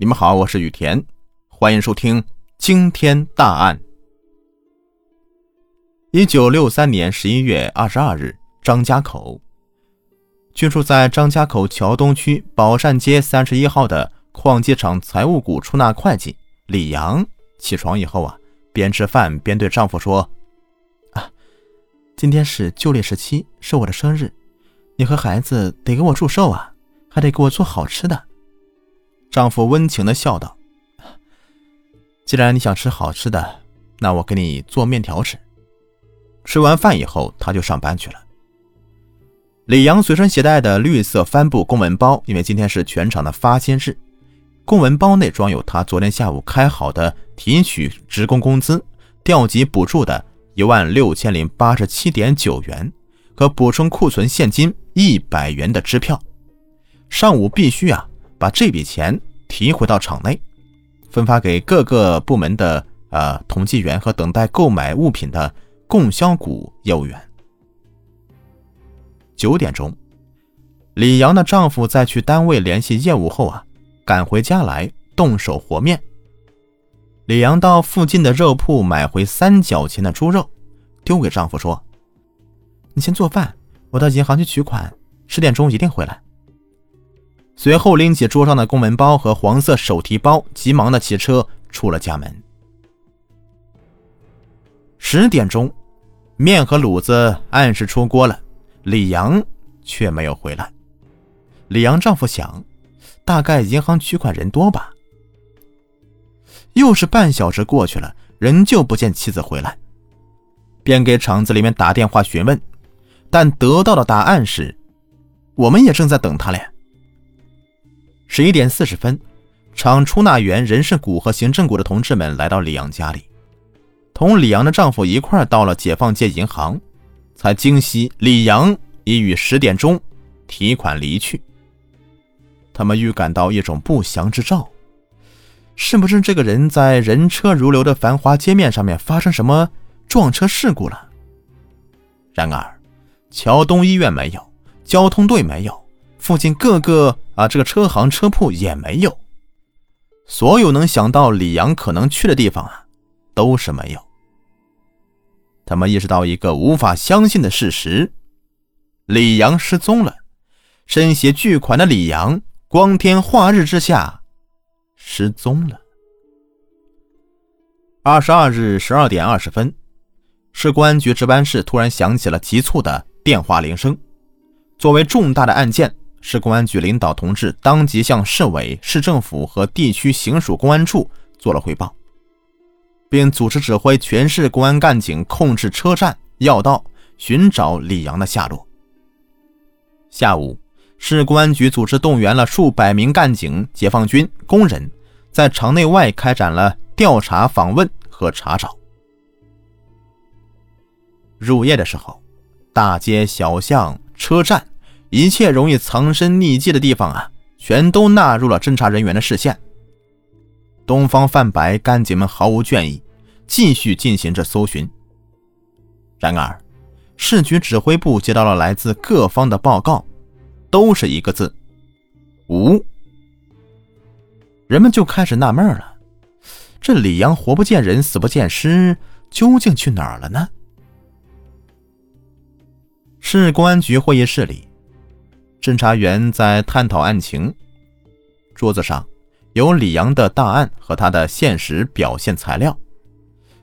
你们好，我是雨田，欢迎收听惊天大案。一九六三年十一月二十二日，张家口，居住在张家口桥东区宝善街三十一号的矿机厂财务股出纳会计李阳，起床以后啊，边吃饭边对丈夫说：“啊，今天是旧历十七，是我的生日，你和孩子得给我祝寿啊，还得给我做好吃的。”丈夫温情的笑道：“既然你想吃好吃的，那我给你做面条吃。”吃完饭以后，他就上班去了。李阳随身携带的绿色帆布公文包，因为今天是全场的发薪日，公文包内装有他昨天下午开好的提取职工工资、调集补助的一万六千零八十七点九元和补充库存现金一百元的支票。上午必须啊。把这笔钱提回到厂内，分发给各个部门的呃统计员和等待购买物品的供销股业务员。九点钟，李阳的丈夫在去单位联系业务后啊，赶回家来动手和面。李阳到附近的肉铺买回三角钱的猪肉，丢给丈夫说：“你先做饭，我到银行去取款，十点钟一定回来。”随后拎起桌上的公文包和黄色手提包，急忙的骑车出了家门。十点钟，面和卤子按时出锅了，李阳却没有回来。李阳丈夫想，大概银行取款人多吧。又是半小时过去了，仍旧不见妻子回来，便给厂子里面打电话询问，但得到的答案是：我们也正在等他嘞。十一点四十分，厂出纳员、人事股和行政股的同志们来到李阳家里，同李阳的丈夫一块到了解放街银行，才惊悉李阳已于十点钟提款离去。他们预感到一种不祥之兆，是不是这个人在人车如流的繁华街面上面发生什么撞车事故了？然而，桥东医院没有，交通队没有，附近各个。啊，这个车行车铺也没有，所有能想到李阳可能去的地方啊，都是没有。他们意识到一个无法相信的事实：李阳失踪了。身携巨款的李阳，光天化日之下失踪了。二十二日十二点二十分，市公安局值班室突然响起了急促的电话铃声。作为重大的案件。市公安局领导同志当即向市委、市政府和地区行署公安处做了汇报，并组织指挥全市公安干警控制车站、要道，寻找李阳的下落。下午，市公安局组织动员了数百名干警、解放军、工人，在厂内外开展了调查、访问和查找。入夜的时候，大街小巷、车站。一切容易藏身匿迹的地方啊，全都纳入了侦查人员的视线。东方泛白干警们毫无倦意，继续进行着搜寻。然而，市局指挥部接到了来自各方的报告，都是一个字：无。人们就开始纳闷了：这李阳活不见人，死不见尸，究竟去哪儿了呢？市公安局会议室里。侦查员在探讨案情，桌子上有李阳的档案和他的现实表现材料、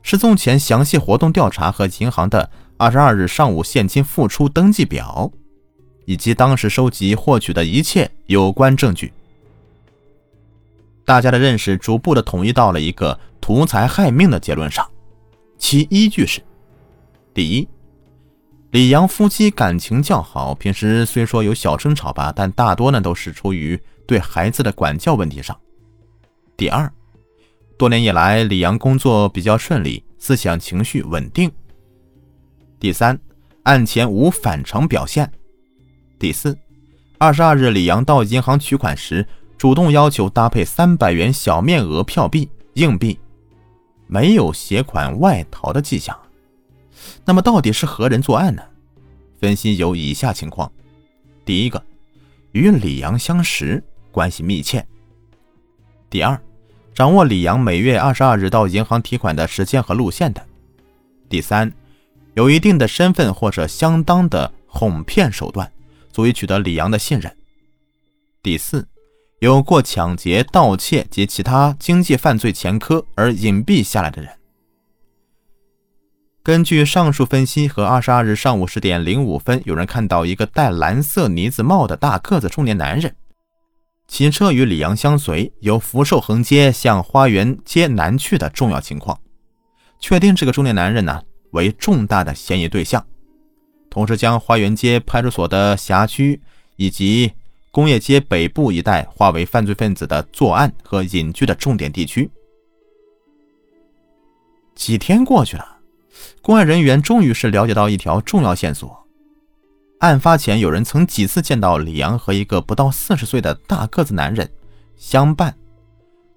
失踪前详细活动调查和银行的二十二日上午现金付出登记表，以及当时收集获取的一切有关证据。大家的认识逐步的统一到了一个图财害命的结论上，其依据是：第一。李阳夫妻感情较好，平时虽说有小争吵吧，但大多呢都是出于对孩子的管教问题上。第二，多年以来李阳工作比较顺利，思想情绪稳定。第三，案前无反常表现。第四，二十二日李阳到银行取款时，主动要求搭配三百元小面额票币、硬币，没有携款外逃的迹象。那么到底是何人作案呢？分析有以下情况：第一个，与李阳相识，关系密切；第二，掌握李阳每月二十二日到银行提款的时间和路线的；第三，有一定的身份或者相当的哄骗手段，足以取得李阳的信任；第四，有过抢劫、盗窃及其他经济犯罪前科而隐蔽下来的人。根据上述分析和二十二日上午十点零五分，有人看到一个戴蓝色呢子帽的大个子中年男人。骑车与李阳相随，由福寿横街向花园街南去的重要情况，确定这个中年男人呢为重大的嫌疑对象，同时将花园街派出所的辖区以及工业街北部一带划为犯罪分子的作案和隐居的重点地区。几天过去了，公安人员终于是了解到一条重要线索。案发前，有人曾几次见到李阳和一个不到四十岁的大个子男人相伴，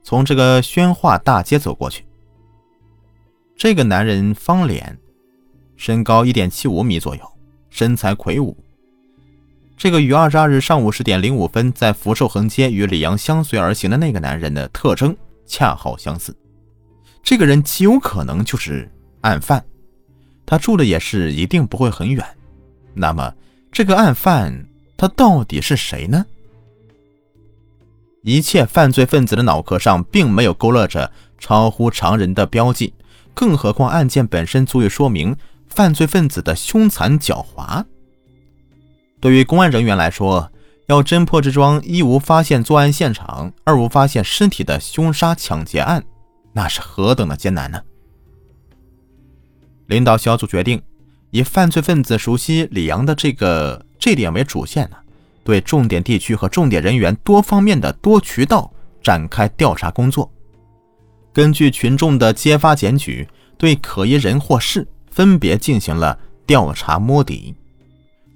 从这个宣化大街走过去。这个男人方脸，身高一点七五米左右，身材魁梧。这个与二十二日上午十点零五分在福寿横街与李阳相随而行的那个男人的特征恰好相似。这个人极有可能就是案犯，他住的也是一定不会很远。那么。这个案犯他到底是谁呢？一切犯罪分子的脑壳上并没有勾勒着超乎常人的标记，更何况案件本身足以说明犯罪分子的凶残狡猾。对于公安人员来说，要侦破这桩一无发现作案现场，二无发现尸体的凶杀抢劫案，那是何等的艰难呢？领导小组决定。以犯罪分子熟悉李阳的这个这点为主线呢，对重点地区和重点人员多方面的多渠道展开调查工作。根据群众的揭发检举，对可疑人或事分别进行了调查摸底。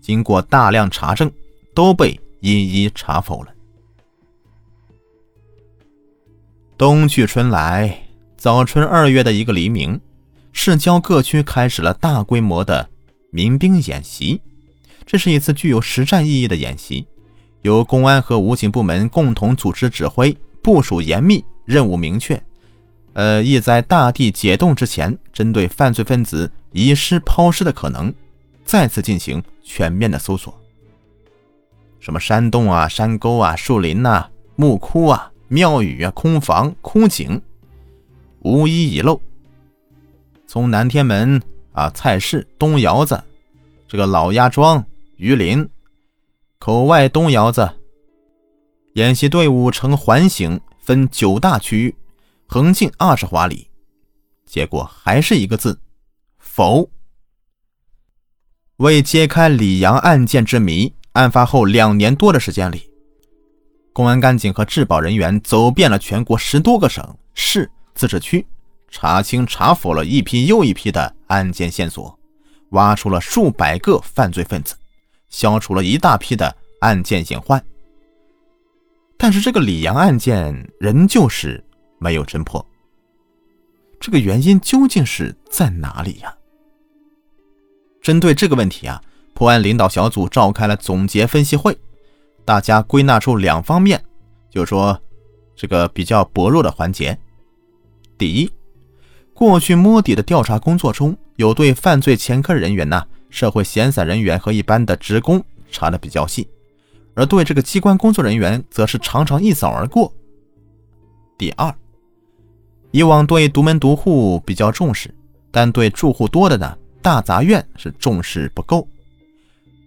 经过大量查证，都被一一查否了。冬去春来，早春二月的一个黎明。市郊各区开始了大规模的民兵演习，这是一次具有实战意义的演习，由公安和武警部门共同组织指挥，部署严密，任务明确。呃，意在大地解冻之前，针对犯罪分子遗失抛尸的可能，再次进行全面的搜索。什么山洞啊、山沟啊、树林呐、墓窟啊、庙宇啊、空房、空井，无一遗漏。从南天门啊、菜市、东窑子、这个老鸭庄、榆林、口外东窑子，演习队伍呈环形，分九大区域，横进二十华里。结果还是一个字：否。为揭开李阳案件之谜，案发后两年多的时间里，公安干警和质保人员走遍了全国十多个省市自治区。查清查否了一批又一批的案件线索，挖出了数百个犯罪分子，消除了一大批的案件隐患。但是这个李阳案件仍旧是没有侦破，这个原因究竟是在哪里呀？针对这个问题啊，破案领导小组召开了总结分析会，大家归纳出两方面，就是说这个比较薄弱的环节，第一。过去摸底的调查工作中有对犯罪前科人员呢、社会闲散人员和一般的职工查的比较细，而对这个机关工作人员则是常常一扫而过。第二，以往对独门独户比较重视，但对住户多的呢大杂院是重视不够。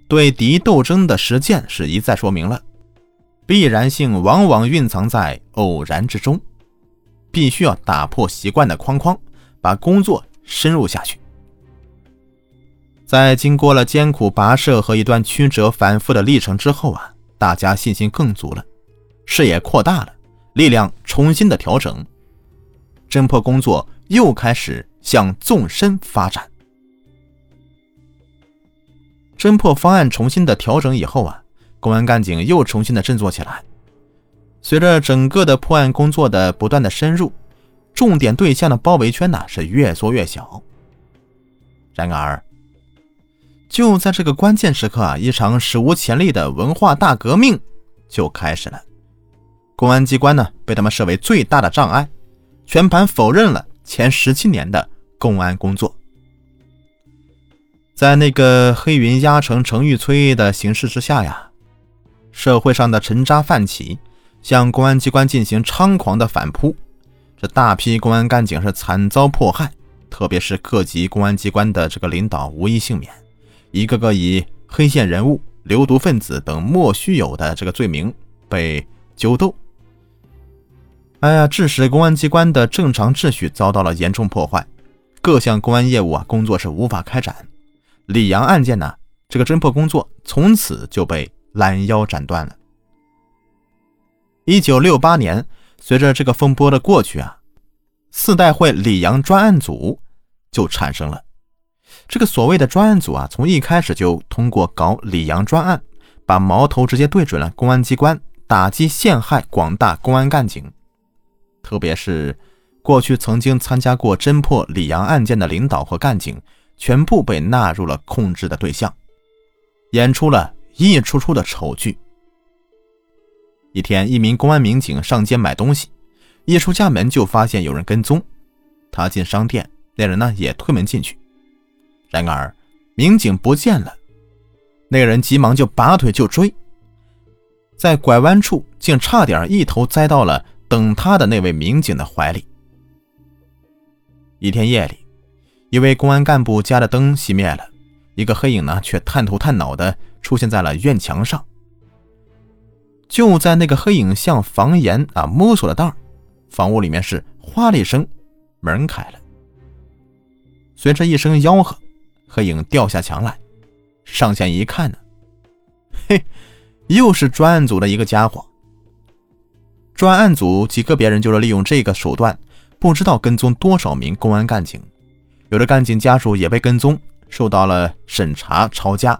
对敌斗争的实践是一再说明了，必然性往往蕴藏在偶然之中，必须要打破习惯的框框。把工作深入下去，在经过了艰苦跋涉和一段曲折反复的历程之后啊，大家信心更足了，视野扩大了，力量重新的调整，侦破工作又开始向纵深发展。侦破方案重新的调整以后啊，公安干警又重新的振作起来。随着整个的破案工作的不断的深入。重点对象的包围圈呢是越缩越小。然而，就在这个关键时刻啊，一场史无前例的文化大革命就开始了。公安机关呢被他们视为最大的障碍，全盘否认了前十七年的公安工作。在那个黑云压城城欲摧的形势之下呀，社会上的沉渣泛起，向公安机关进行猖狂的反扑，这大批公安干警是惨遭迫害，特别是各级公安机关的这个领导无一幸免，一个个以黑线人物、流毒分子等莫须有的这个罪名被揪斗。哎呀，致使公安机关的正常秩序遭到了严重破坏，各项公安业务啊工作是无法开展。李阳案件呢，这个侦破工作从此就被拦腰斩断了。一九六八年，随着这个风波的过去啊，四代会李阳专案组就产生了。这个所谓的专案组啊，从一开始就通过搞李阳专案，把矛头直接对准了公安机关，打击陷害广大公安干警。特别是过去曾经参加过侦破李阳案件的领导和干警，全部被纳入了控制的对象，演出了一出出的丑剧。一天，一名公安民警上街买东西，一出家门就发现有人跟踪，他进商店，那人呢也推门进去，然而民警不见了，那个人急忙就拔腿就追，在拐弯处竟差点一头栽到了。等他的那位民警的怀里。一天夜里，一位公安干部家的灯熄灭了，一个黑影呢却探头探脑的出现在了院墙上。就在那个黑影向房檐啊摸索的当房屋里面是哗的一声，门开了。随着一声吆喝，黑影掉下墙来，上前一看呢，嘿，又是专案组的一个家伙。专案组几个别人就是利用这个手段，不知道跟踪多少名公安干警，有的干警家属也被跟踪，受到了审查抄家。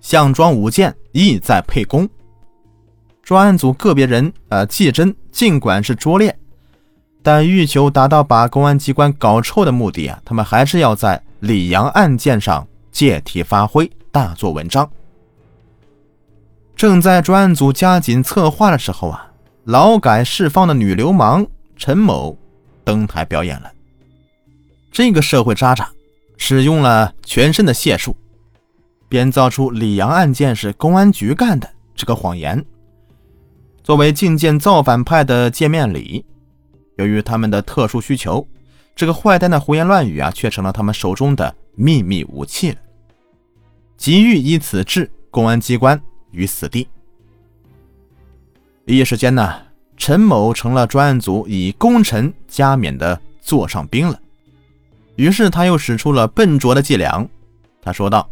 项庄舞剑，意在沛公。专案组个别人呃技侦尽管是拙劣，但欲求达到把公安机关搞臭的目的啊，他们还是要在李阳案件上借题发挥，大做文章。正在专案组加紧策划的时候啊。劳改释放的女流氓陈某登台表演了。这个社会渣渣使用了全身的解数，编造出李阳案件是公安局干的这个谎言，作为觐见造反派的见面礼。由于他们的特殊需求，这个坏蛋的胡言乱语啊，却成了他们手中的秘密武器了。急欲以此置公安机关于死地。一时间呢，陈某成了专案组以功臣加冕的座上宾了。于是他又使出了笨拙的伎俩。他说道：“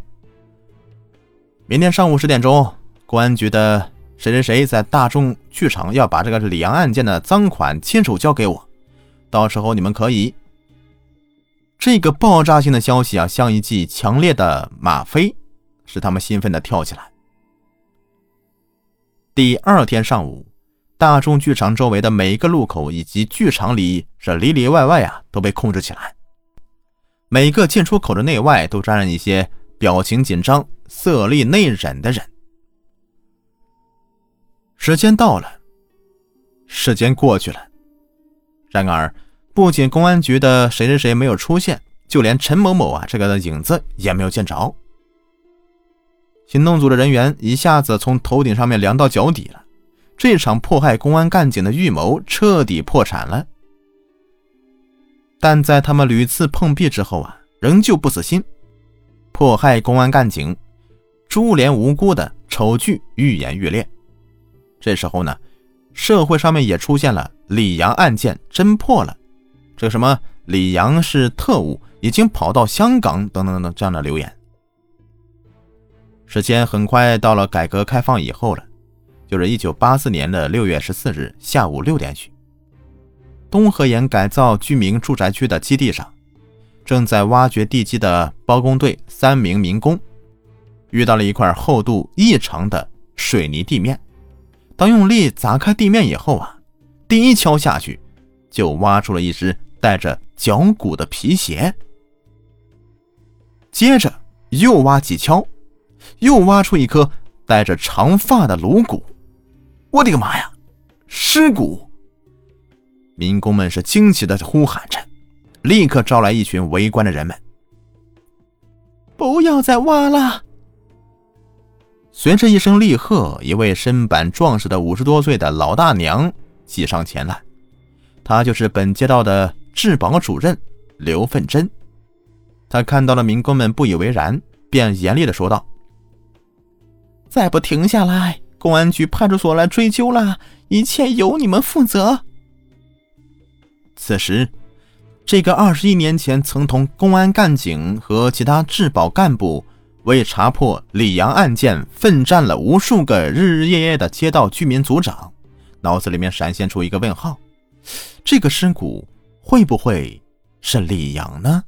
明天上午十点钟，公安局的谁谁谁在大众剧场要把这个李阳案件的赃款亲手交给我，到时候你们可以。”这个爆炸性的消息啊，像一剂强烈的吗啡，使他们兴奋的跳起来。第二天上午，大众剧场周围的每一个路口以及剧场里这里里外外啊都被控制起来。每个进出口的内外都站着一些表情紧张、色厉内荏的人。时间到了，时间过去了，然而不仅公安局的谁谁谁没有出现，就连陈某某啊这个的影子也没有见着。行动组的人员一下子从头顶上面凉到脚底了，这场迫害公安干警的预谋彻底破产了。但在他们屡次碰壁之后啊，仍旧不死心，迫害公安干警、株连无辜的丑剧愈演愈烈。这时候呢，社会上面也出现了李阳案件侦破了，这个什么李阳是特务，已经跑到香港等等等这样的留言。时间很快到了改革开放以后了，就是一九八四年的六月十四日下午六点许，东河沿改造居民住宅区的基地上，正在挖掘地基的包工队三名民工，遇到了一块厚度异常的水泥地面。当用力砸开地面以后啊，第一敲下去，就挖出了一只带着脚骨的皮鞋。接着又挖几锹。又挖出一颗带着长发的颅骨，我的个妈呀！尸骨！民工们是惊奇的呼喊着，立刻招来一群围观的人们。不要再挖了！随着一声厉喝，一位身板壮实的五十多岁的老大娘挤上前来，她就是本街道的治保主任刘凤珍。她看到了民工们不以为然，便严厉的说道：“再不停下来，公安局派出所来追究了，一切由你们负责。”此时，这个二十一年前曾同公安干警和其他治保干部为查破李阳案件奋战了无数个日日夜夜的街道居民组长，脑子里面闪现出一个问号：这个尸骨会不会是李阳呢？